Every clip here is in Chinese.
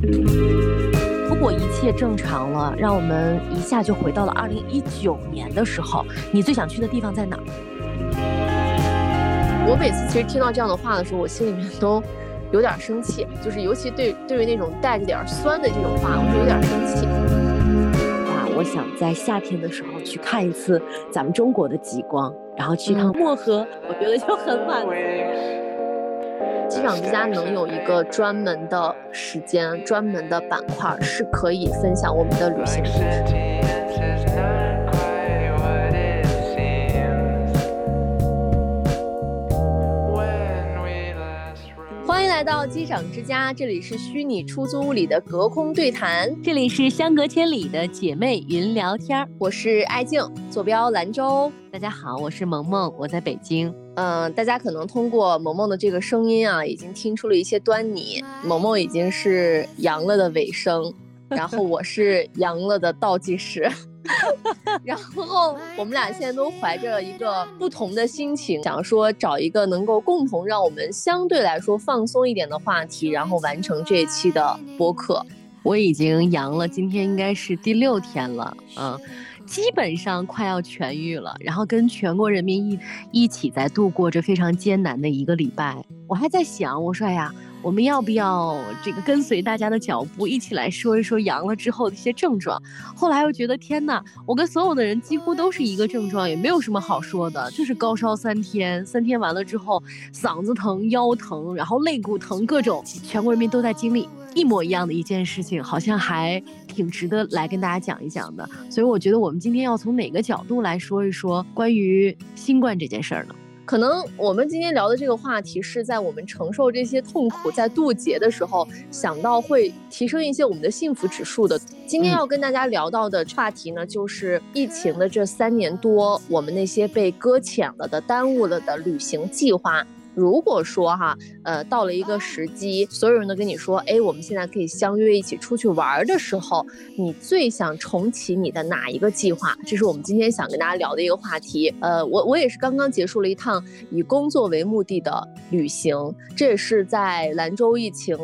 如果一切正常了，让我们一下就回到了二零一九年的时候，你最想去的地方在哪儿？我每次其实听到这样的话的时候，我心里面都有点生气，就是尤其对对于那种带着点酸的这种话，我就有点生气。啊，我想在夏天的时候去看一次咱们中国的极光，然后去趟漠河，我觉得就很满足。机场之家能有一个专门的时间、专门的板块，是可以分享我们的旅行故事。来到机长之家，这里是虚拟出租屋里的隔空对谈，这里是相隔千里的姐妹云聊天儿。我是爱静，坐标兰州。大家好，我是萌萌，我在北京。嗯、大家可能通过萌萌的这个声音啊，已经听出了一些端倪。萌萌已经是阳了的尾声，然后我是阳了的倒计时。然后我们俩现在都怀着一个不同的心情，想说找一个能够共同让我们相对来说放松一点的话题，然后完成这一期的播客。我已经阳了，今天应该是第六天了，嗯，基本上快要痊愈了。然后跟全国人民一一起在度过这非常艰难的一个礼拜。我还在想，我说哎呀，我们要不要这个跟随大家的脚步，一起来说一说阳了之后的一些症状？后来又觉得天呐，我跟所有的人几乎都是一个症状，也没有什么好说的，就是高烧三天，三天完了之后嗓子疼、腰疼，然后肋骨疼，各种全国人民都在经历。一模一样的一件事情，好像还挺值得来跟大家讲一讲的。所以我觉得我们今天要从哪个角度来说一说关于新冠这件事儿呢？可能我们今天聊的这个话题是在我们承受这些痛苦、在渡劫的时候，想到会提升一些我们的幸福指数的。今天要跟大家聊到的话题呢，就是疫情的这三年多，我们那些被搁浅了的、耽误了的旅行计划。如果说哈，呃，到了一个时机，所有人都跟你说，哎，我们现在可以相约一起出去玩的时候，你最想重启你的哪一个计划？这是我们今天想跟大家聊的一个话题。呃，我我也是刚刚结束了一趟以工作为目的的旅行，这也是在兰州疫情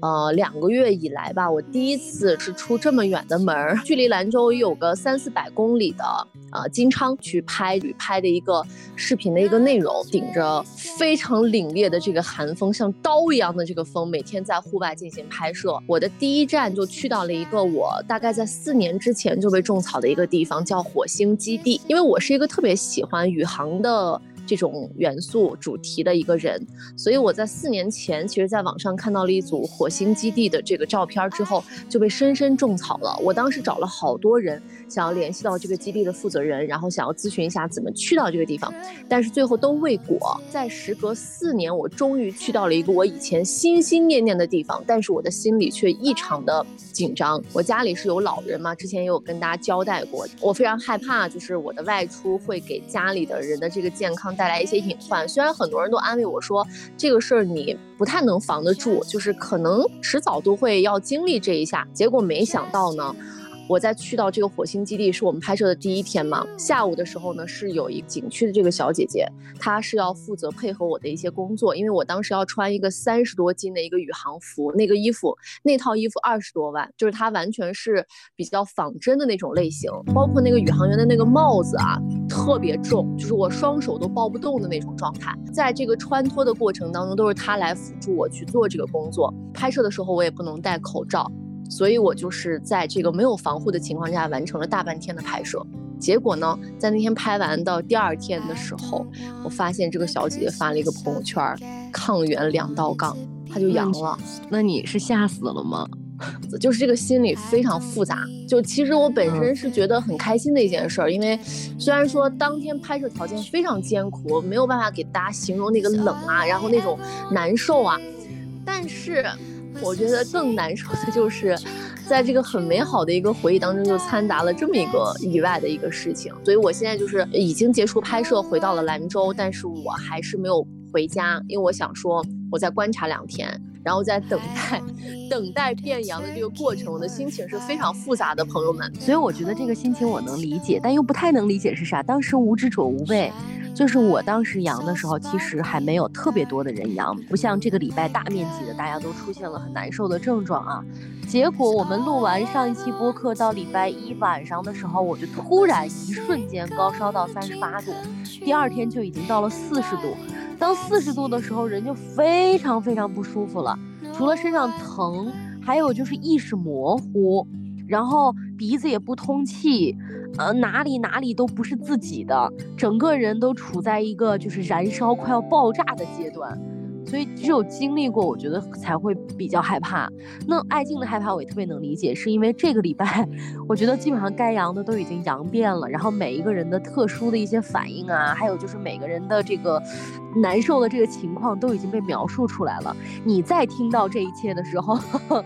呃两个月以来吧，我第一次是出这么远的门儿，距离兰州有个三四百公里的呃金昌去拍旅拍的一个视频的一个内容，顶着非常凛冽的这个寒风，像刀一样的这个风，每天在户外进行拍摄。我的第一站就去到了一个我大概在四年之前就被种草的一个地方，叫火星基地。因为我是一个特别喜欢宇航的。这种元素主题的一个人，所以我在四年前，其实在网上看到了一组火星基地的这个照片之后，就被深深种草了。我当时找了好多人，想要联系到这个基地的负责人，然后想要咨询一下怎么去到这个地方，但是最后都未果。在时隔四年，我终于去到了一个我以前心心念念的地方，但是我的心里却异常的紧张。我家里是有老人嘛，之前也有跟大家交代过，我非常害怕，就是我的外出会给家里的人的这个健康带来一些隐患。虽然很多人都安慰我说，这个事儿你不太能防得住，就是可能迟早都会要经历这一下。结果没想到呢。我在去到这个火星基地是我们拍摄的第一天嘛，下午的时候呢，是有一景区的这个小姐姐，她是要负责配合我的一些工作，因为我当时要穿一个三十多斤的一个宇航服，那个衣服那套衣服二十多万，就是它完全是比较仿真的那种类型，包括那个宇航员的那个帽子啊，特别重，就是我双手都抱不动的那种状态，在这个穿脱的过程当中，都是她来辅助我去做这个工作，拍摄的时候我也不能戴口罩。所以我就是在这个没有防护的情况下完成了大半天的拍摄。结果呢，在那天拍完到第二天的时候，我发现这个小姐姐发了一个朋友圈，抗原两道杠，她就阳了。那你是吓死了吗？就是这个心理非常复杂。就其实我本身是觉得很开心的一件事儿，因为虽然说当天拍摄条件非常艰苦，没有办法给大家形容那个冷啊，然后那种难受啊，但是。我觉得更难受的就是，在这个很美好的一个回忆当中，就掺杂了这么一个意外的一个事情。所以我现在就是已经结束拍摄，回到了兰州，但是我还是没有回家，因为我想说，我再观察两天，然后再等待，等待变阳的这个过程。我的心情是非常复杂的，朋友们。所以我觉得这个心情我能理解，但又不太能理解是啥。当时无知者无畏。就是我当时阳的时候，其实还没有特别多的人阳，不像这个礼拜大面积的大家都出现了很难受的症状啊。结果我们录完上一期播客到礼拜一晚上的时候，我就突然一瞬间高烧到三十八度，第二天就已经到了四十度。当四十度的时候，人就非常非常不舒服了，除了身上疼，还有就是意识模糊，然后鼻子也不通气，呃，哪里哪里都不是自己的，整个人都处在一个就是燃烧快要爆炸的阶段。所以只有经历过，我觉得才会比较害怕。那爱静的害怕我也特别能理解，是因为这个礼拜，我觉得基本上该阳的都已经阳遍了，然后每一个人的特殊的一些反应啊，还有就是每个人的这个难受的这个情况都已经被描述出来了。你在听到这一切的时候，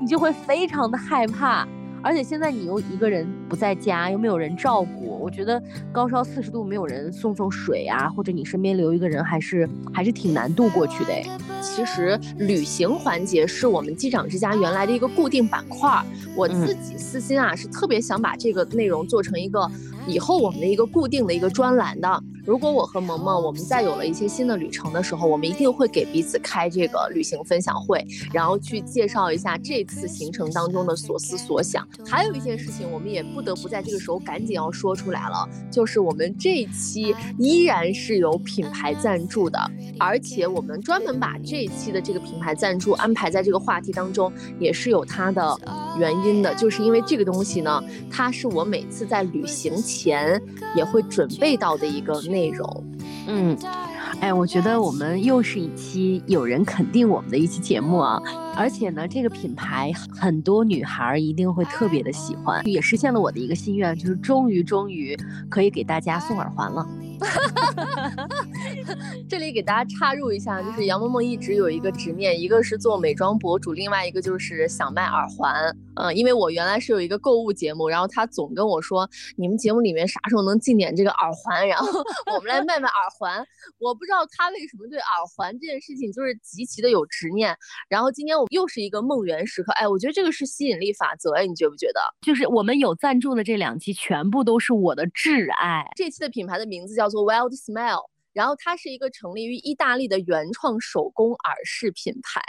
你就会非常的害怕。而且现在你又一个人不在家，又没有人照顾，我觉得高烧四十度没有人送送水啊，或者你身边留一个人，还是还是挺难度过去的。其实旅行环节是我们机长之家原来的一个固定板块，我自己私心啊是特别想把这个内容做成一个。以后我们的一个固定的一个专栏的，如果我和萌萌我们再有了一些新的旅程的时候，我们一定会给彼此开这个旅行分享会，然后去介绍一下这次行程当中的所思所想。还有一件事情，我们也不得不在这个时候赶紧要说出来来了，就是我们这一期依然是有品牌赞助的，而且我们专门把这一期的这个品牌赞助安排在这个话题当中，也是有它的原因的，就是因为这个东西呢，它是我每次在旅行。前也会准备到的一个内容，嗯，哎，我觉得我们又是一期有人肯定我们的一期节目啊，而且呢，这个品牌很多女孩一定会特别的喜欢，也实现了我的一个心愿，就是终于终于可以给大家送耳环了。这里给大家插入一下，就是杨萌萌一直有一个执念，一个是做美妆博主，另外一个就是想卖耳环。嗯，因为我原来是有一个购物节目，然后他总跟我说，你们节目里面啥时候能进点这个耳环，然后 我们来卖卖耳环。我不知道他为什么对耳环这件事情就是极其的有执念。然后今天我又是一个梦圆时刻，哎，我觉得这个是吸引力法则，哎，你觉不觉得？就是我们有赞助的这两期，全部都是我的挚爱。这期的品牌的名字叫做 Wild Smile，然后它是一个成立于意大利的原创手工耳饰品牌。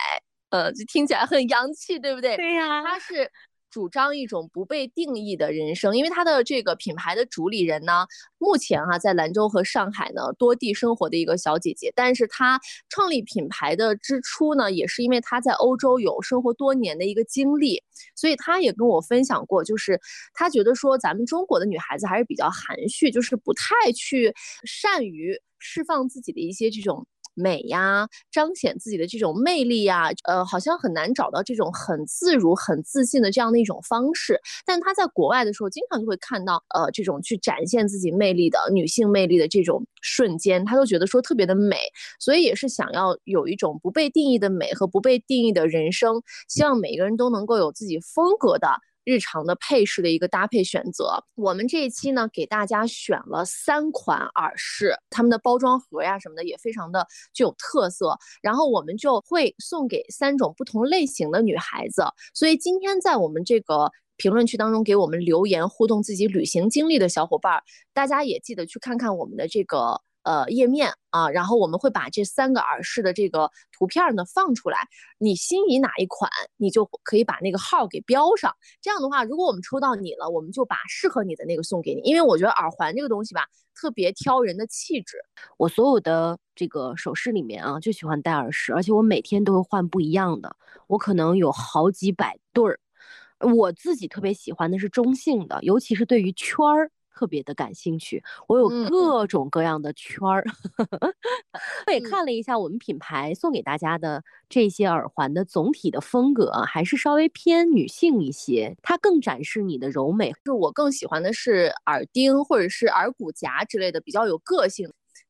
呃，就听起来很洋气，对不对？对呀，他是主张一种不被定义的人生，因为他的这个品牌的主理人呢，目前哈在兰州和上海呢多地生活的一个小姐姐，但是她创立品牌的之初呢，也是因为她在欧洲有生活多年的一个经历，所以她也跟我分享过，就是她觉得说咱们中国的女孩子还是比较含蓄，就是不太去善于释放自己的一些这种。美呀，彰显自己的这种魅力呀，呃，好像很难找到这种很自如、很自信的这样的一种方式。但他在国外的时候，经常就会看到，呃，这种去展现自己魅力的女性魅力的这种瞬间，他都觉得说特别的美。所以也是想要有一种不被定义的美和不被定义的人生，希望每个人都能够有自己风格的。日常的配饰的一个搭配选择，我们这一期呢给大家选了三款耳饰，它们的包装盒呀什么的也非常的具有特色，然后我们就会送给三种不同类型的女孩子。所以今天在我们这个评论区当中给我们留言互动自己旅行经历的小伙伴，大家也记得去看看我们的这个。呃，页面啊，然后我们会把这三个耳饰的这个图片呢放出来，你心仪哪一款，你就可以把那个号给标上。这样的话，如果我们抽到你了，我们就把适合你的那个送给你。因为我觉得耳环这个东西吧，特别挑人的气质。我所有的这个首饰里面啊，就喜欢戴耳饰，而且我每天都会换不一样的，我可能有好几百对儿。我自己特别喜欢的是中性的，尤其是对于圈儿。特别的感兴趣，我有各种各样的圈儿。我也看了一下我们品牌送给大家的这些耳环的总体的风格，还是稍微偏女性一些，它更展示你的柔美。就我更喜欢的是耳钉或者是耳骨夹之类的，比较有个性。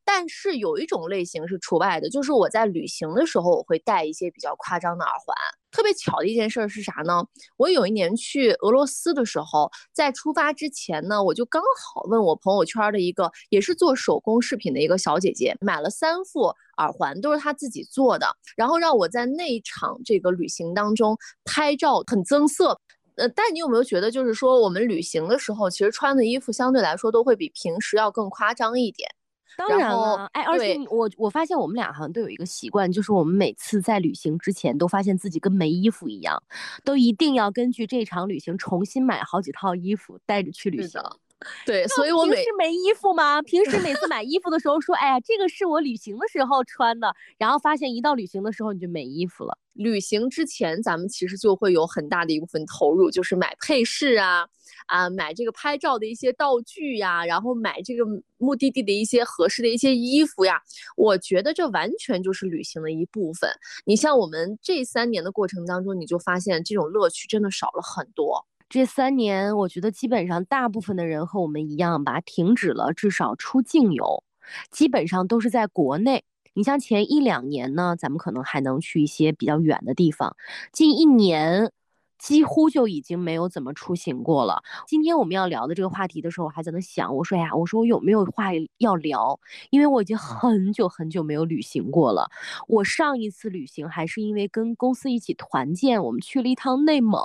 但是有一种类型是除外的，就是我在旅行的时候，我会戴一些比较夸张的耳环。特别巧的一件事是啥呢？我有一年去俄罗斯的时候，在出发之前呢，我就刚好问我朋友圈的一个也是做手工饰品的一个小姐姐，买了三副耳环，都是她自己做的，然后让我在那一场这个旅行当中拍照，很增色。呃，但你有没有觉得，就是说我们旅行的时候，其实穿的衣服相对来说都会比平时要更夸张一点？当然了，哎，而且我我发现我们俩好像都有一个习惯，就是我们每次在旅行之前都发现自己跟没衣服一样，都一定要根据这场旅行重新买好几套衣服带着去旅行。对，所以我平时没衣服吗？平时每次买衣服的时候说，哎呀，这个是我旅行的时候穿的，然后发现一到旅行的时候你就没衣服了。旅行之前，咱们其实就会有很大的一部分投入，就是买配饰啊，啊，买这个拍照的一些道具呀，然后买这个目的地的一些合适的一些衣服呀。我觉得这完全就是旅行的一部分。你像我们这三年的过程当中，你就发现这种乐趣真的少了很多。这三年，我觉得基本上大部分的人和我们一样吧，停止了至少出境游，基本上都是在国内。你像前一两年呢，咱们可能还能去一些比较远的地方，近一年。几乎就已经没有怎么出行过了。今天我们要聊的这个话题的时候，我还在那想，我说呀，我说我有没有话要聊？因为我已经很久很久没有旅行过了。我上一次旅行还是因为跟公司一起团建，我们去了一趟内蒙。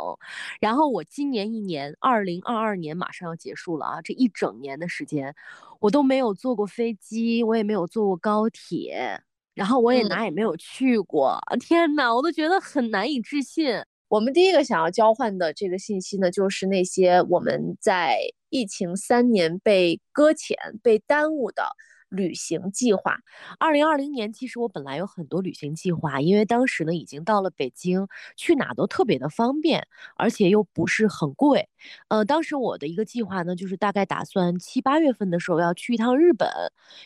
然后我今年一年，二零二二年马上要结束了啊，这一整年的时间，我都没有坐过飞机，我也没有坐过高铁，然后我也哪也没有去过。天哪，我都觉得很难以置信。我们第一个想要交换的这个信息呢，就是那些我们在疫情三年被搁浅、被耽误的。旅行计划，二零二零年其实我本来有很多旅行计划，因为当时呢已经到了北京，去哪都特别的方便，而且又不是很贵。呃，当时我的一个计划呢，就是大概打算七八月份的时候要去一趟日本，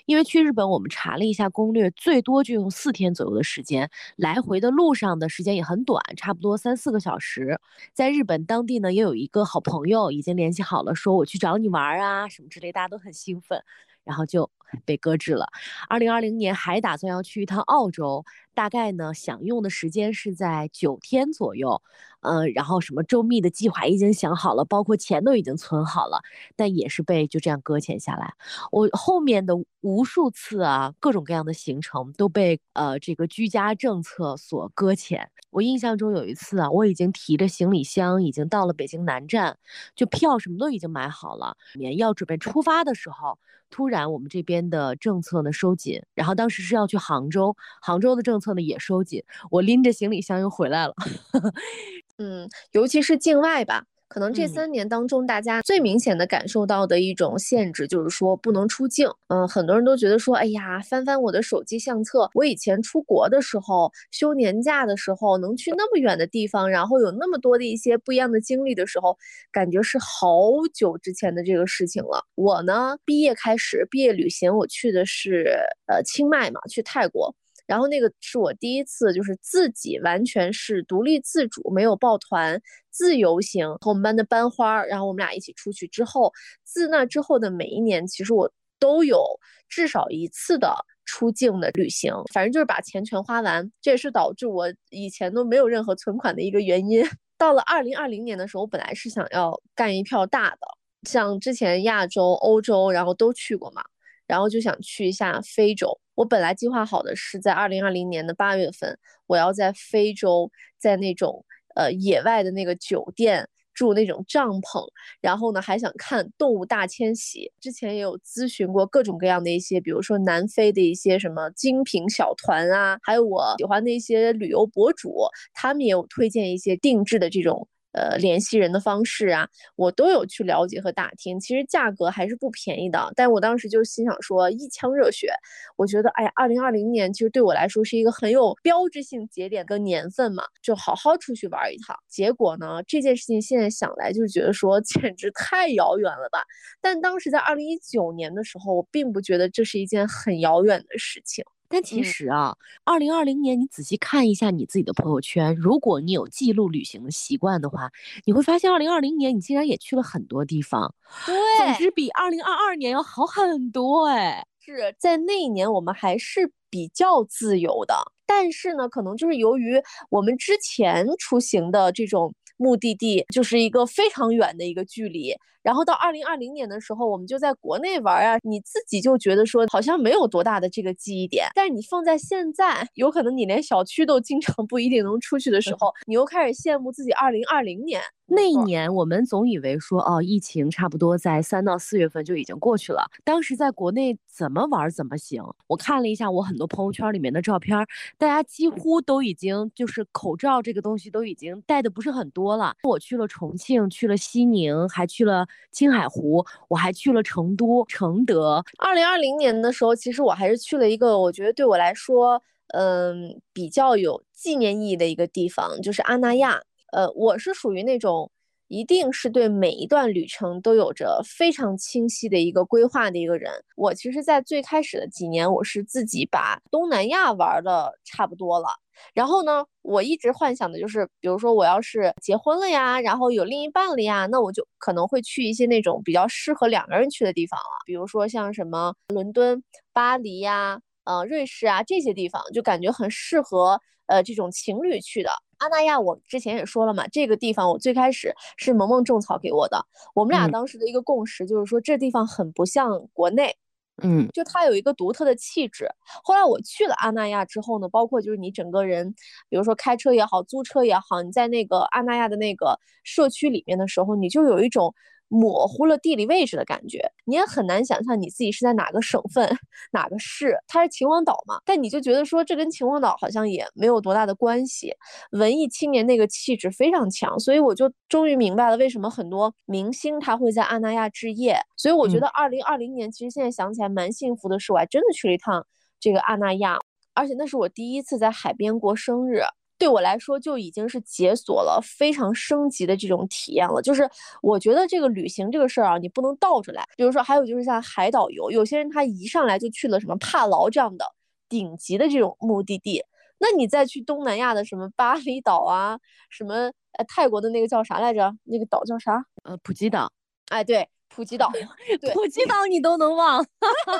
因为去日本我们查了一下攻略，最多就用四天左右的时间，来回的路上的时间也很短，差不多三四个小时。在日本当地呢，也有一个好朋友已经联系好了，说我去找你玩啊什么之类，大家都很兴奋。然后就被搁置了。二零二零年还打算要去一趟澳洲，大概呢想用的时间是在九天左右。嗯，然后什么周密的计划已经想好了，包括钱都已经存好了，但也是被就这样搁浅下来。我后面的无数次啊，各种各样的行程都被呃这个居家政策所搁浅。我印象中有一次啊，我已经提着行李箱已经到了北京南站，就票什么都已经买好了，要准备出发的时候。突然，我们这边边的政策呢收紧，然后当时是要去杭州，杭州的政策呢也收紧，我拎着行李箱又回来了。嗯，尤其是境外吧。可能这三年当中，大家最明显的感受到的一种限制，就是说不能出境。嗯，很多人都觉得说，哎呀，翻翻我的手机相册，我以前出国的时候，休年假的时候，能去那么远的地方，然后有那么多的一些不一样的经历的时候，感觉是好久之前的这个事情了。我呢，毕业开始毕业旅行，我去的是呃清迈嘛，去泰国。然后那个是我第一次，就是自己完全是独立自主，没有抱团，自由行和我们班的班花，然后我们俩一起出去之后，自那之后的每一年，其实我都有至少一次的出境的旅行，反正就是把钱全花完，这也是导致我以前都没有任何存款的一个原因。到了二零二零年的时候，我本来是想要干一票大的，像之前亚洲、欧洲，然后都去过嘛。然后就想去一下非洲。我本来计划好的是在二零二零年的八月份，我要在非洲，在那种呃野外的那个酒店住那种帐篷，然后呢还想看动物大迁徙。之前也有咨询过各种各样的一些，比如说南非的一些什么精品小团啊，还有我喜欢的一些旅游博主，他们也有推荐一些定制的这种。呃，联系人的方式啊，我都有去了解和打听，其实价格还是不便宜的。但我当时就心想说，一腔热血，我觉得，哎呀，二零二零年其实对我来说是一个很有标志性节点跟年份嘛，就好好出去玩一趟。结果呢，这件事情现在想来就是觉得说，简直太遥远了吧。但当时在二零一九年的时候，我并不觉得这是一件很遥远的事情。但其实啊，二零二零年你仔细看一下你自己的朋友圈，如果你有记录旅行的习惯的话，你会发现二零二零年你竟然也去了很多地方，对，总之比二零二二年要好很多哎。是在那一年我们还是比较自由的，但是呢，可能就是由于我们之前出行的这种。目的地就是一个非常远的一个距离，然后到二零二零年的时候，我们就在国内玩啊，你自己就觉得说好像没有多大的这个记忆点，但是你放在现在，有可能你连小区都经常不一定能出去的时候，你又开始羡慕自己二零二零年那一年我们总以为说哦，疫情差不多在三到四月份就已经过去了。当时在国内怎么玩怎么行。我看了一下我很多朋友圈里面的照片，大家几乎都已经就是口罩这个东西都已经戴的不是很多了。我去了重庆，去了西宁，还去了青海湖，我还去了成都、承德。二零二零年的时候，其实我还是去了一个我觉得对我来说，嗯，比较有纪念意义的一个地方，就是阿那亚。呃，我是属于那种一定是对每一段旅程都有着非常清晰的一个规划的一个人。我其实，在最开始的几年，我是自己把东南亚玩的差不多了。然后呢，我一直幻想的就是，比如说我要是结婚了呀，然后有另一半了呀，那我就可能会去一些那种比较适合两个人去的地方了，比如说像什么伦敦、巴黎呀，呃，瑞士啊这些地方，就感觉很适合呃这种情侣去的。阿那亚，我之前也说了嘛，这个地方我最开始是萌萌种草给我的。我们俩当时的一个共识就是说，这地方很不像国内，嗯，就它有一个独特的气质。后来我去了阿那亚之后呢，包括就是你整个人，比如说开车也好，租车也好，你在那个阿那亚的那个社区里面的时候，你就有一种。模糊了地理位置的感觉，你也很难想象你自己是在哪个省份、哪个市。它是秦皇岛嘛？但你就觉得说这跟秦皇岛好像也没有多大的关系。文艺青年那个气质非常强，所以我就终于明白了为什么很多明星他会在阿那亚置业。所以我觉得二零二零年其实现在想起来蛮幸福的是，我还真的去了一趟这个阿那亚，而且那是我第一次在海边过生日。对我来说就已经是解锁了非常升级的这种体验了。就是我觉得这个旅行这个事儿啊，你不能倒着来。比如说，还有就是像海岛游，有些人他一上来就去了什么帕劳这样的顶级的这种目的地，那你再去东南亚的什么巴厘岛啊，什么呃泰国的那个叫啥来着？那个岛叫啥？呃，普吉岛。哎，对。普吉岛，对，普吉岛你都能忘，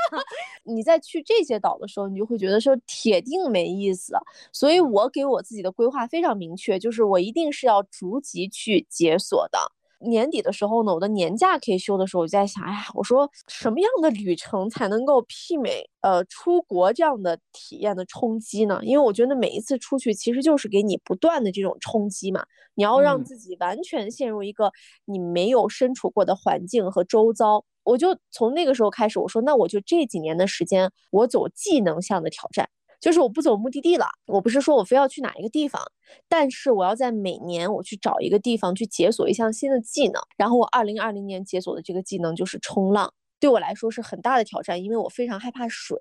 你在去这些岛的时候，你就会觉得说铁定没意思。所以我给我自己的规划非常明确，就是我一定是要逐级去解锁的。年底的时候呢，我的年假可以休的时候，我就在想，哎呀，我说什么样的旅程才能够媲美呃出国这样的体验的冲击呢？因为我觉得每一次出去其实就是给你不断的这种冲击嘛，你要让自己完全陷入一个你没有身处过的环境和周遭。我就从那个时候开始，我说那我就这几年的时间，我走技能项的挑战。就是我不走目的地了，我不是说我非要去哪一个地方，但是我要在每年我去找一个地方去解锁一项新的技能。然后我二零二零年解锁的这个技能就是冲浪，对我来说是很大的挑战，因为我非常害怕水。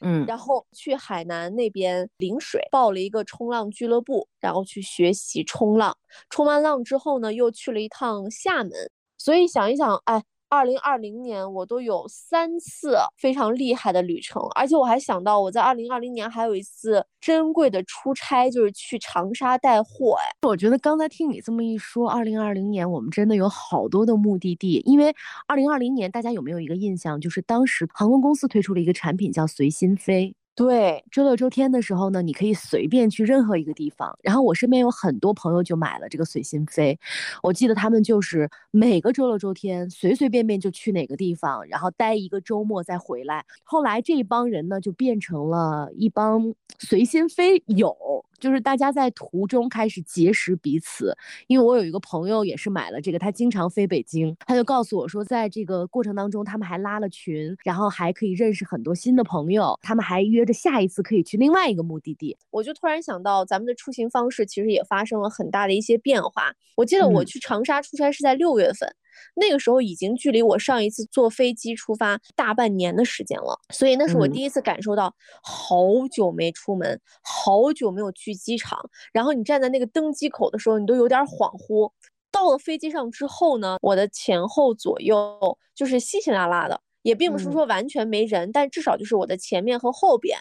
嗯，然后去海南那边临水报了一个冲浪俱乐部，然后去学习冲浪。冲完浪之后呢，又去了一趟厦门。所以想一想，哎。二零二零年，我都有三次非常厉害的旅程，而且我还想到，我在二零二零年还有一次珍贵的出差，就是去长沙带货。哎，我觉得刚才听你这么一说，二零二零年我们真的有好多的目的地。因为二零二零年，大家有没有一个印象，就是当时航空公司推出了一个产品叫随心飞。对，周六周天的时候呢，你可以随便去任何一个地方。然后我身边有很多朋友就买了这个随心飞，我记得他们就是每个周六周天随随便便就去哪个地方，然后待一个周末再回来。后来这一帮人呢，就变成了一帮随心飞友。就是大家在途中开始结识彼此，因为我有一个朋友也是买了这个，他经常飞北京，他就告诉我说，在这个过程当中，他们还拉了群，然后还可以认识很多新的朋友，他们还约着下一次可以去另外一个目的地。我就突然想到，咱们的出行方式其实也发生了很大的一些变化。我记得我去长沙出差是在六月份。那个时候已经距离我上一次坐飞机出发大半年的时间了，所以那是我第一次感受到好久没出门，好久没有去机场。然后你站在那个登机口的时候，你都有点恍惚。到了飞机上之后呢，我的前后左右就是稀稀拉拉的，也并不是说完全没人，但至少就是我的前面和后边。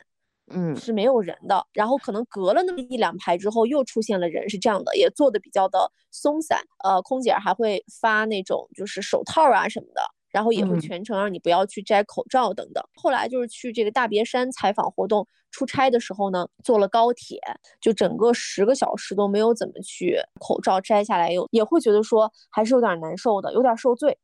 嗯，是没有人的，然后可能隔了那么一两排之后又出现了人，是这样的，也做的比较的松散。呃，空姐还会发那种就是手套啊什么的，然后也会全程让你不要去摘口罩等等。后来就是去这个大别山采访活动出差的时候呢，坐了高铁，就整个十个小时都没有怎么去口罩摘下来，有也会觉得说还是有点难受的，有点受罪。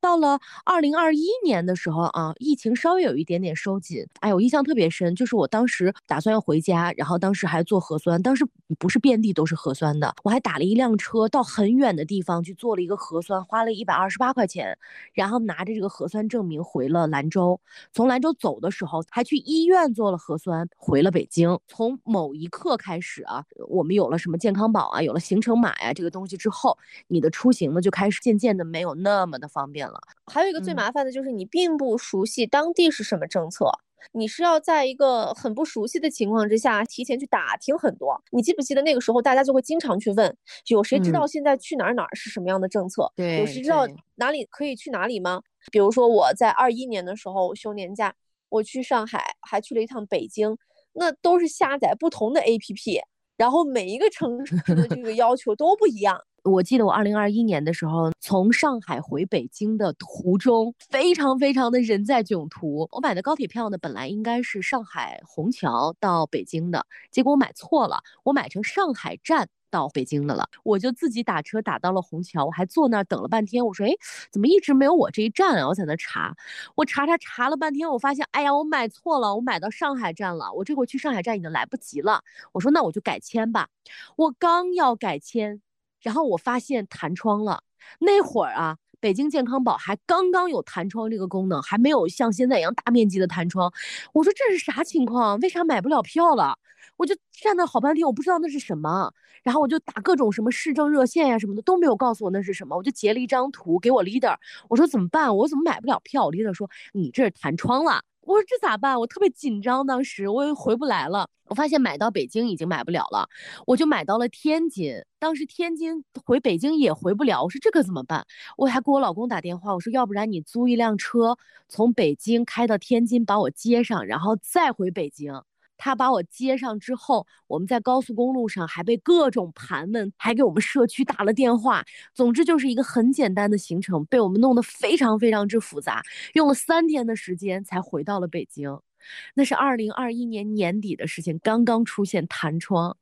到了二零二一年的时候啊，疫情稍微有一点点收紧。哎，我印象特别深，就是我当时打算要回家，然后当时还做核酸，当时不是遍地都是核酸的，我还打了一辆车到很远的地方去做了一个核酸，花了一百二十八块钱，然后拿着这个核酸证明回了兰州。从兰州走的时候，还去医院做了核酸，回了北京。从某一刻开始啊，我们有了什么健康宝啊，有了行程码呀这个东西之后，你的出行呢就开始渐渐的没有那么的方便。了，还有一个最麻烦的就是你并不熟悉当地是什么政策，你是要在一个很不熟悉的情况之下提前去打听很多。你记不记得那个时候大家就会经常去问，有谁知道现在去哪儿哪儿是什么样的政策？对，有谁知道哪里可以去哪里吗？比如说我在二一年的时候休年假，我去上海，还去了一趟北京，那都是下载不同的 APP，然后每一个城市的这个要求都不一样。我记得我二零二一年的时候，从上海回北京的途中，非常非常的人在囧途。我买的高铁票呢，本来应该是上海虹桥到北京的，结果我买错了，我买成上海站到北京的了。我就自己打车打到了虹桥，我还坐那儿等了半天。我说，哎，怎么一直没有我这一站啊？我在那查，我查查查了半天，我发现，哎呀，我买错了，我买到上海站了。我这会儿去上海站已经来不及了。我说，那我就改签吧。我刚要改签。然后我发现弹窗了，那会儿啊，北京健康宝还刚刚有弹窗这个功能，还没有像现在一样大面积的弹窗。我说这是啥情况？为啥买不了票了？我就站那好半天，我不知道那是什么。然后我就打各种什么市政热线呀什么的，都没有告诉我那是什么。我就截了一张图给我 leader，我说怎么办？我怎么买不了票？leader 说你这是弹窗了。我说这咋办？我特别紧张，当时我又回不来了。我发现买到北京已经买不了了，我就买到了天津。当时天津回北京也回不了，我说这可怎么办？我还给我老公打电话，我说要不然你租一辆车从北京开到天津把我接上，然后再回北京。他把我接上之后，我们在高速公路上还被各种盘问，还给我们社区打了电话。总之就是一个很简单的行程，被我们弄得非常非常之复杂，用了三天的时间才回到了北京。那是二零二一年年底的事情，刚刚出现弹窗。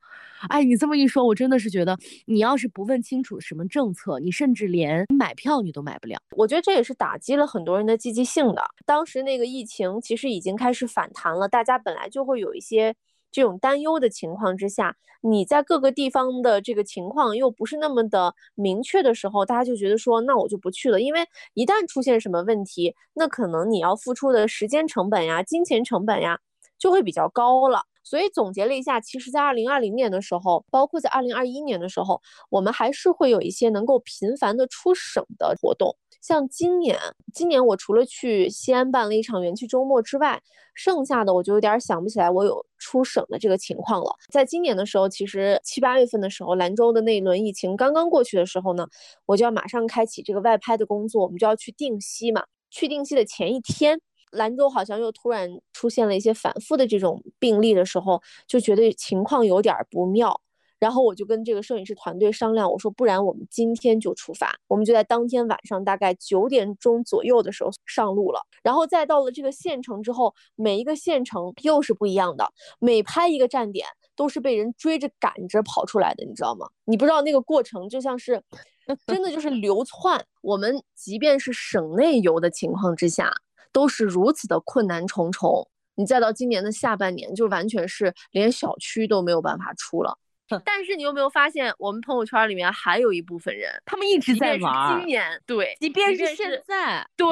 哎，你这么一说，我真的是觉得，你要是不问清楚什么政策，你甚至连买票你都买不了。我觉得这也是打击了很多人的积极性的。当时那个疫情其实已经开始反弹了，大家本来就会有一些。这种担忧的情况之下，你在各个地方的这个情况又不是那么的明确的时候，大家就觉得说，那我就不去了，因为一旦出现什么问题，那可能你要付出的时间成本呀、金钱成本呀，就会比较高了。所以总结了一下，其实，在二零二零年的时候，包括在二零二一年的时候，我们还是会有一些能够频繁的出省的活动。像今年，今年我除了去西安办了一场元气周末之外，剩下的我就有点想不起来我有出省的这个情况了。在今年的时候，其实七八月份的时候，兰州的那一轮疫情刚刚过去的时候呢，我就要马上开启这个外拍的工作，我们就要去定西嘛。去定西的前一天，兰州好像又突然出现了一些反复的这种病例的时候，就觉得情况有点不妙。然后我就跟这个摄影师团队商量，我说不然我们今天就出发，我们就在当天晚上大概九点钟左右的时候上路了。然后再到了这个县城之后，每一个县城又是不一样的，每拍一个站点都是被人追着赶着跑出来的，你知道吗？你不知道那个过程就像是 真的就是流窜。我们即便是省内游的情况之下，都是如此的困难重重。你再到今年的下半年，就完全是连小区都没有办法出了。但是你有没有发现，我们朋友圈里面还有一部分人，他们一直在玩。今年对，即便是现在，对，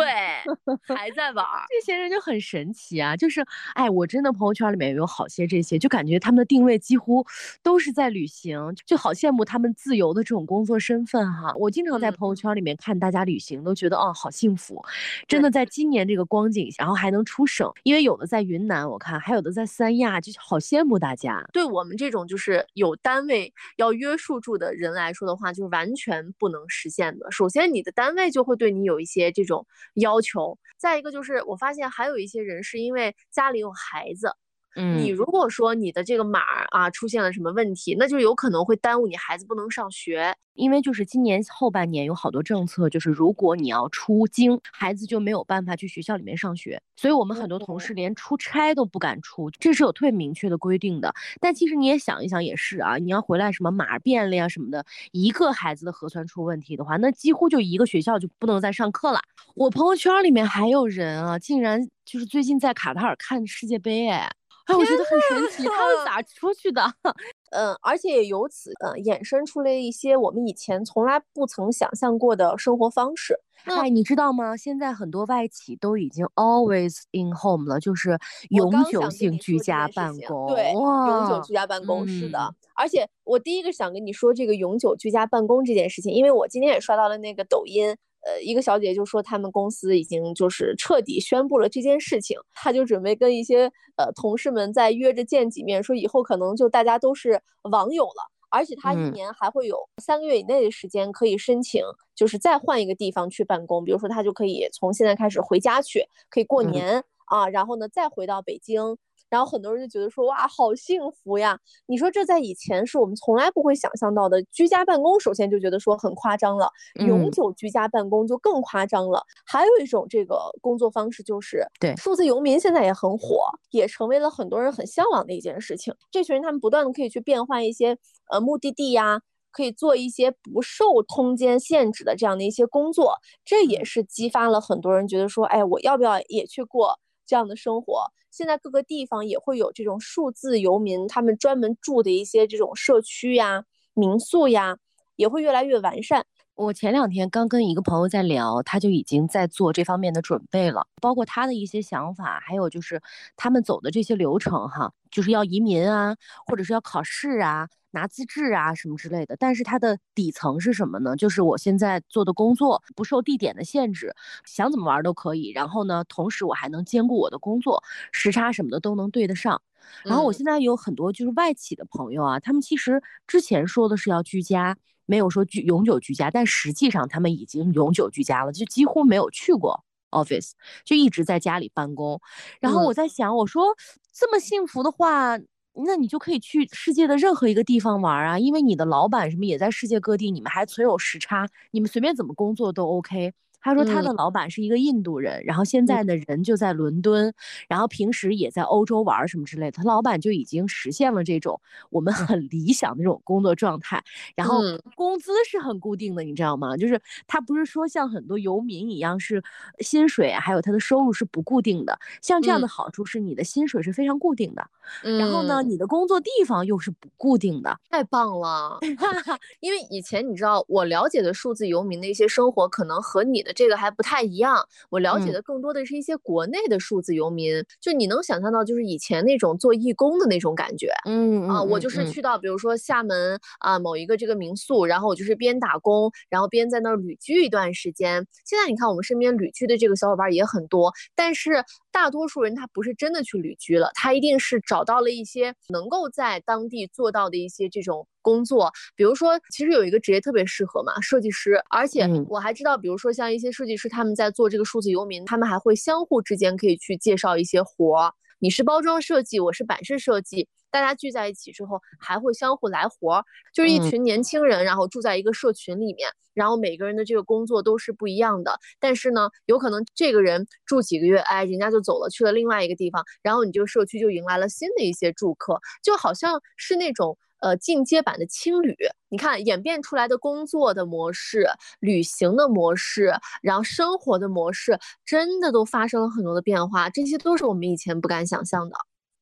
还在玩。这些人就很神奇啊！就是，哎，我真的朋友圈里面有好些这些，就感觉他们的定位几乎都是在旅行，就好羡慕他们自由的这种工作身份哈。我经常在朋友圈里面看大家旅行，都觉得哦，好幸福。真的，在今年这个光景，然后还能出省，因为有的在云南，我看还有的在三亚，就好羡慕大家。对我们这种就是有。单位要约束住的人来说的话，就是完全不能实现的。首先，你的单位就会对你有一些这种要求；再一个就是，我发现还有一些人是因为家里有孩子，你如果说你的这个码啊出现了什么问题，那就有可能会耽误你孩子不能上学。因为就是今年后半年有好多政策，就是如果你要出京，孩子就没有办法去学校里面上学。所以我们很多同事连出差都不敢出，这是有特别明确的规定的。但其实你也想一想，也是啊，你要回来什么码变了呀什么的，一个孩子的核酸出问题的话，那几乎就一个学校就不能再上课了。我朋友圈里面还有人啊，竟然就是最近在卡塔尔看世界杯，哎。哎，我觉得很神奇，他们咋出去的？嗯，而且也由此，嗯，衍生出了一些我们以前从来不曾想象过的生活方式。哎，你知道吗？现在很多外企都已经 always in home 了，就是永久性居家办公。对，永久居家办公是的。而且我第一个想跟你说这个永久居家办公这件事情，因为我今天也刷到了那个抖音。呃，一个小姐姐就说他们公司已经就是彻底宣布了这件事情，她就准备跟一些呃同事们再约着见几面，说以后可能就大家都是网友了，而且她一年还会有三个月以内的时间可以申请，就是再换一个地方去办公，比如说她就可以从现在开始回家去，可以过年啊，然后呢再回到北京。然后很多人就觉得说哇，好幸福呀！你说这在以前是我们从来不会想象到的。居家办公首先就觉得说很夸张了，永久居家办公就更夸张了。还有一种这个工作方式就是对数字游民，现在也很火，也成为了很多人很向往的一件事情。这群人他们不断的可以去变换一些呃目的地呀，可以做一些不受空间限制的这样的一些工作，这也是激发了很多人觉得说，哎，我要不要也去过这样的生活？现在各个地方也会有这种数字游民，他们专门住的一些这种社区呀、民宿呀，也会越来越完善。我前两天刚跟一个朋友在聊，他就已经在做这方面的准备了，包括他的一些想法，还有就是他们走的这些流程哈，就是要移民啊，或者是要考试啊。拿资质啊什么之类的，但是它的底层是什么呢？就是我现在做的工作不受地点的限制，想怎么玩都可以。然后呢，同时我还能兼顾我的工作时差什么的都能对得上。然后我现在有很多就是外企的朋友啊，他们其实之前说的是要居家，没有说居永久居家，但实际上他们已经永久居家了，就几乎没有去过 office，就一直在家里办公。然后我在想，我说这么幸福的话。那你就可以去世界的任何一个地方玩啊，因为你的老板什么也在世界各地，你们还存有时差，你们随便怎么工作都 OK。他说他的老板是一个印度人，然后现在的人就在伦敦，然后平时也在欧洲玩什么之类的。他老板就已经实现了这种我们很理想的这种工作状态，然后工资是很固定的，你知道吗？就是他不是说像很多游民一样是薪水还有他的收入是不固定的，像这样的好处是你的薪水是非常固定的，然后呢，你的工作地方又是不固定的，太棒了。因为以前你知道我了解的数字游民的一些生活，可能和你的。这个还不太一样，我了解的更多的是一些国内的数字游民，就你能想象到，就是以前那种做义工的那种感觉，嗯啊，我就是去到比如说厦门啊某一个这个民宿，然后我就是边打工，然后边在那儿旅居一段时间。现在你看我们身边旅居的这个小伙伴也很多，但是大多数人他不是真的去旅居了，他一定是找到了一些能够在当地做到的一些这种。工作，比如说，其实有一个职业特别适合嘛，设计师。而且我还知道，比如说像一些设计师，他们在做这个数字游民，他们还会相互之间可以去介绍一些活儿。你是包装设计，我是版式设计，大家聚在一起之后，还会相互来活儿。就是一群年轻人，然后住在一个社群里面，然后每个人的这个工作都是不一样的。但是呢，有可能这个人住几个月，哎，人家就走了，去了另外一个地方，然后你这个社区就迎来了新的一些住客，就好像是那种。呃，进阶版的青旅，你看演变出来的工作的模式、旅行的模式，然后生活的模式，真的都发生了很多的变化。这些都是我们以前不敢想象的。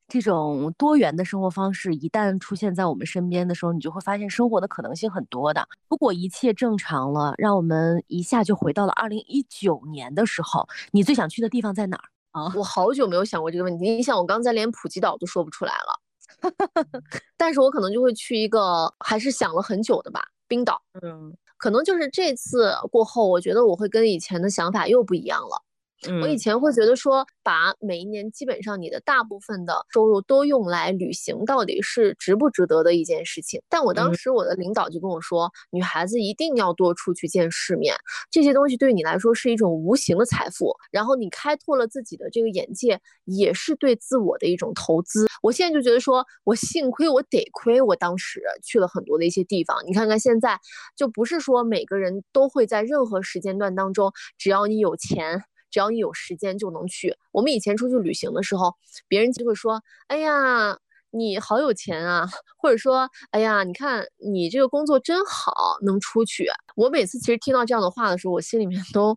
这种多元的生活方式一旦出现在我们身边的时候，你就会发现生活的可能性很多的。如果一切正常了，让我们一下就回到了二零一九年的时候，你最想去的地方在哪儿啊？我好久没有想过这个问题。你想，我刚才连普吉岛都说不出来了。但是我可能就会去一个还是想了很久的吧，冰岛。嗯，可能就是这次过后，我觉得我会跟以前的想法又不一样了。我以前会觉得说，把每一年基本上你的大部分的收入都用来旅行，到底是值不值得的一件事情。但我当时我的领导就跟我说，女孩子一定要多出去见世面，这些东西对你来说是一种无形的财富。然后你开拓了自己的这个眼界，也是对自我的一种投资。我现在就觉得说，我幸亏我得亏我当时去了很多的一些地方。你看看现在，就不是说每个人都会在任何时间段当中，只要你有钱。只要你有时间就能去。我们以前出去旅行的时候，别人就会说：“哎呀，你好有钱啊！”或者说：“哎呀，你看你这个工作真好，能出去。”我每次其实听到这样的话的时候，我心里面都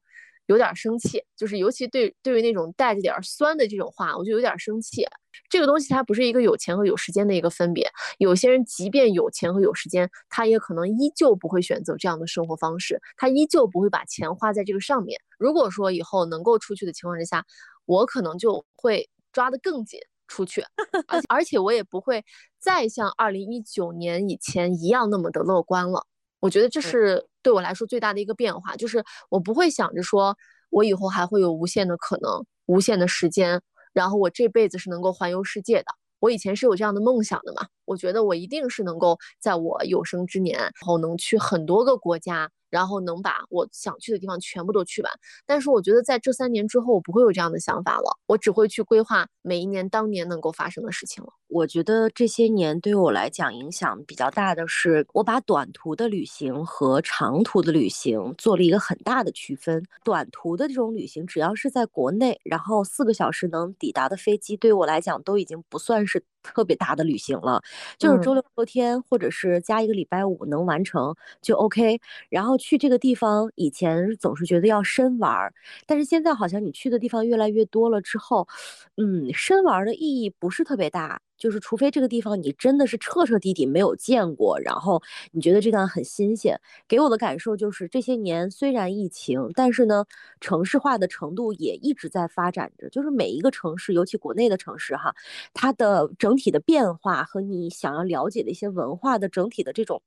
有点生气，就是尤其对对于那种带着点酸的这种话，我就有点生气。这个东西它不是一个有钱和有时间的一个分别。有些人即便有钱和有时间，他也可能依旧不会选择这样的生活方式，他依旧不会把钱花在这个上面。如果说以后能够出去的情况之下，我可能就会抓得更紧出去，而且而且我也不会再像二零一九年以前一样那么的乐观了。我觉得这是对我来说最大的一个变化，就是我不会想着说我以后还会有无限的可能、无限的时间。然后我这辈子是能够环游世界的，我以前是有这样的梦想的嘛？我觉得我一定是能够在我有生之年，然后能去很多个国家。然后能把我想去的地方全部都去完，但是我觉得在这三年之后，我不会有这样的想法了，我只会去规划每一年当年能够发生的事情了。我觉得这些年对于我来讲影响比较大的是，我把短途的旅行和长途的旅行做了一个很大的区分。短途的这种旅行，只要是在国内，然后四个小时能抵达的飞机，对我来讲都已经不算是特别大的旅行了，就是周六周天或者是加一个礼拜五能完成就 OK。然后。去这个地方以前总是觉得要深玩儿，但是现在好像你去的地方越来越多了之后，嗯，深玩的意义不是特别大。就是除非这个地方你真的是彻彻底底没有见过，然后你觉得这段很新鲜，给我的感受就是这些年虽然疫情，但是呢，城市化的程度也一直在发展着。就是每一个城市，尤其国内的城市哈，它的整体的变化和你想要了解的一些文化的整体的这种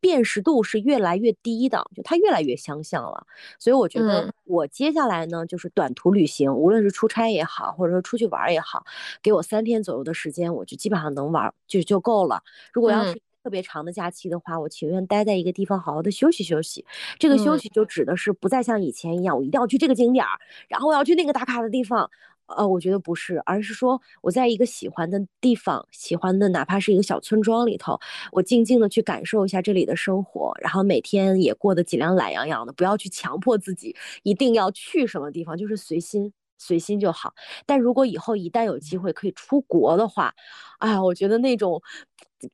辨识度是越来越低的，就它越来越相像了。所以我觉得我接下来呢，就是短途旅行，无论是出差也好，或者说出去玩也好，给我三天左右的时间，我就。基本上能玩就就够了。如果要是特别长的假期的话，我情愿待在一个地方好好的休息休息。这个休息就指的是不再像以前一样，我一定要去这个景点儿，然后我要去那个打卡的地方。呃，我觉得不是，而是说我在一个喜欢的地方，喜欢的哪怕是一个小村庄里头，我静静的去感受一下这里的生活，然后每天也过得尽量懒洋洋的，不要去强迫自己一定要去什么地方，就是随心。随心就好，但如果以后一旦有机会可以出国的话，哎呀，我觉得那种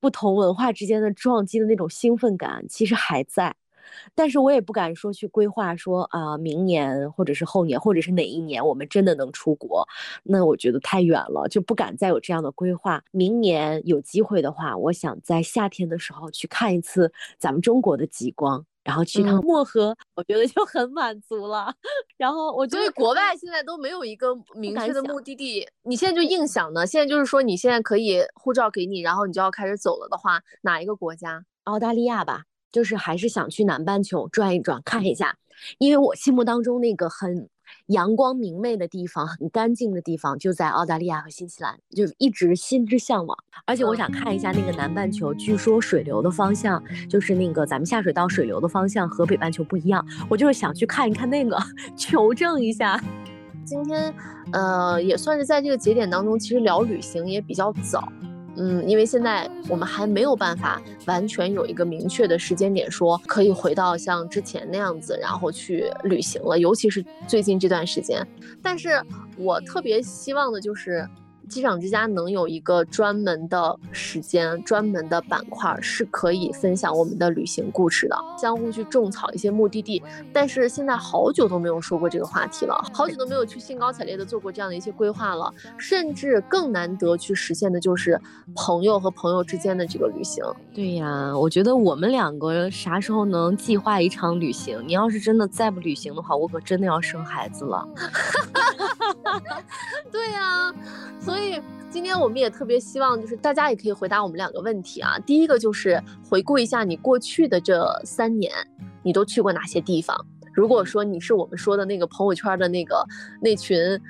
不同文化之间的撞击的那种兴奋感其实还在，但是我也不敢说去规划说啊，明年或者是后年或者是哪一年我们真的能出国，那我觉得太远了，就不敢再有这样的规划。明年有机会的话，我想在夏天的时候去看一次咱们中国的极光。然后去趟漠河，我觉得就很满足了。然后我觉得国外现在都没有一个明确的目的地，你现在就硬想呢。现在就是说，你现在可以护照给你，然后你就要开始走了的话，哪一个国家？澳大利亚吧，就是还是想去南半球转一转，看一下，因为我心目当中那个很。阳光明媚的地方，很干净的地方，就在澳大利亚和新西兰，就一直心之向往。而且我想看一下那个南半球，据说水流的方向就是那个咱们下水道水流的方向和北半球不一样，我就是想去看一看那个，求证一下。今天，呃，也算是在这个节点当中，其实聊旅行也比较早。嗯，因为现在我们还没有办法完全有一个明确的时间点，说可以回到像之前那样子，然后去旅行了。尤其是最近这段时间，但是我特别希望的就是。机长之家能有一个专门的时间、专门的板块，是可以分享我们的旅行故事的，相互去种草一些目的地。但是现在好久都没有说过这个话题了，好久都没有去兴高采烈的做过这样的一些规划了，甚至更难得去实现的就是朋友和朋友之间的这个旅行。对呀，我觉得我们两个啥时候能计划一场旅行？你要是真的再不旅行的话，我可真的要生孩子了。对呀，所以今天我们也特别希望，就是大家也可以回答我们两个问题啊。第一个就是回顾一下你过去的这三年，你都去过哪些地方？如果说你是我们说的那个朋友圈的那个那群。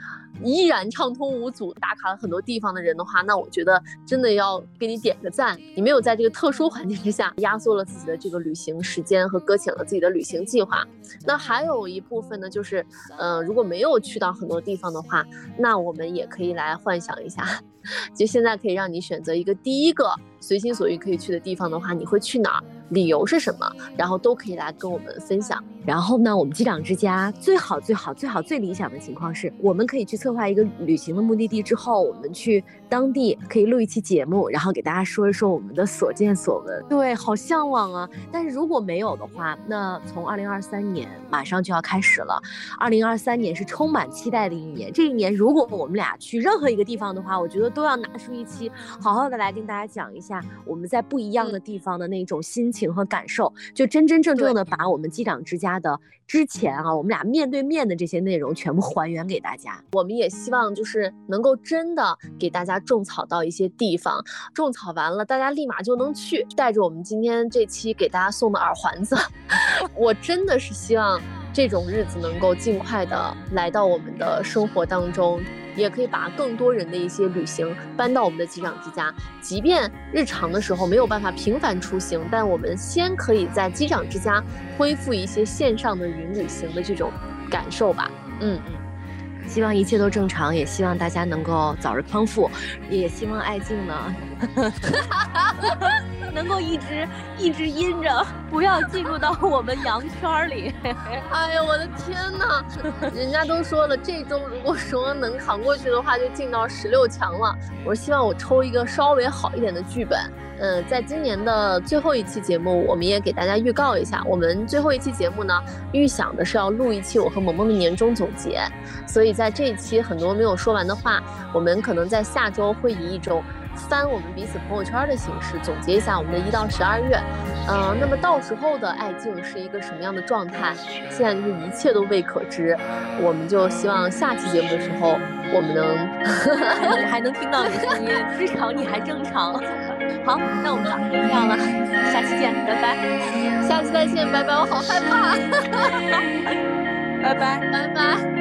依然畅通无阻，打卡了很多地方的人的话，那我觉得真的要给你点个赞。你没有在这个特殊环境之下压缩了自己的这个旅行时间和搁浅了自己的旅行计划。那还有一部分呢，就是，嗯，如果没有去到很多地方的话，那我们也可以来幻想一下，就现在可以让你选择一个第一个随心所欲可以去的地方的话，你会去哪儿？理由是什么？然后都可以来跟我们分享。然后呢，我们机长之家最好最好最好最理想的情况是，我们可以去策划一个旅行的目的地之后，我们去当地可以录一期节目，然后给大家说一说我们的所见所闻。对，好向往啊！但是如果没有的话，那从二零二三年马上就要开始了。二零二三年是充满期待的一年。这一年，如果我们俩去任何一个地方的话，我觉得都要拿出一期，好好的来跟大家讲一下我们在不一样的地方的那种心情和感受，就真真正正的把我们机长之家的之前啊，我们俩面对面的这些内容全部还原给大家。我们也希望就是能够真的给大家种草到一些地方，种草完了，大家立马就能去。带着我们今天这期给大家送的耳环子，我真的是希望这种日子能够尽快的来到我们的生活当中。也可以把更多人的一些旅行搬到我们的机长之家，即便日常的时候没有办法频繁出行，但我们先可以在机长之家恢复一些线上的云旅行的这种感受吧。嗯嗯。希望一切都正常，也希望大家能够早日康复，也希望爱静呢，能够一直一直阴着，不要进入到我们羊圈里。哎呀，我的天哪！人家都说了，这周如果说能扛过去的话，就进到十六强了。我希望我抽一个稍微好一点的剧本。嗯，在今年的最后一期节目，我们也给大家预告一下，我们最后一期节目呢，预想的是要录一期我和萌萌的年终总结，所以在这一期很多没有说完的话，我们可能在下周会以一种翻我们彼此朋友圈的形式总结一下我们的一到十二月。嗯，那么到时候的爱静是一个什么样的状态，现在就是一切都未可知，我们就希望下期节目的时候，我们能 还能听到你声音，至少你还正常。好，那我们就这样了，下期见，拜拜。下期再见，拜拜。我好害怕，拜拜，拜拜。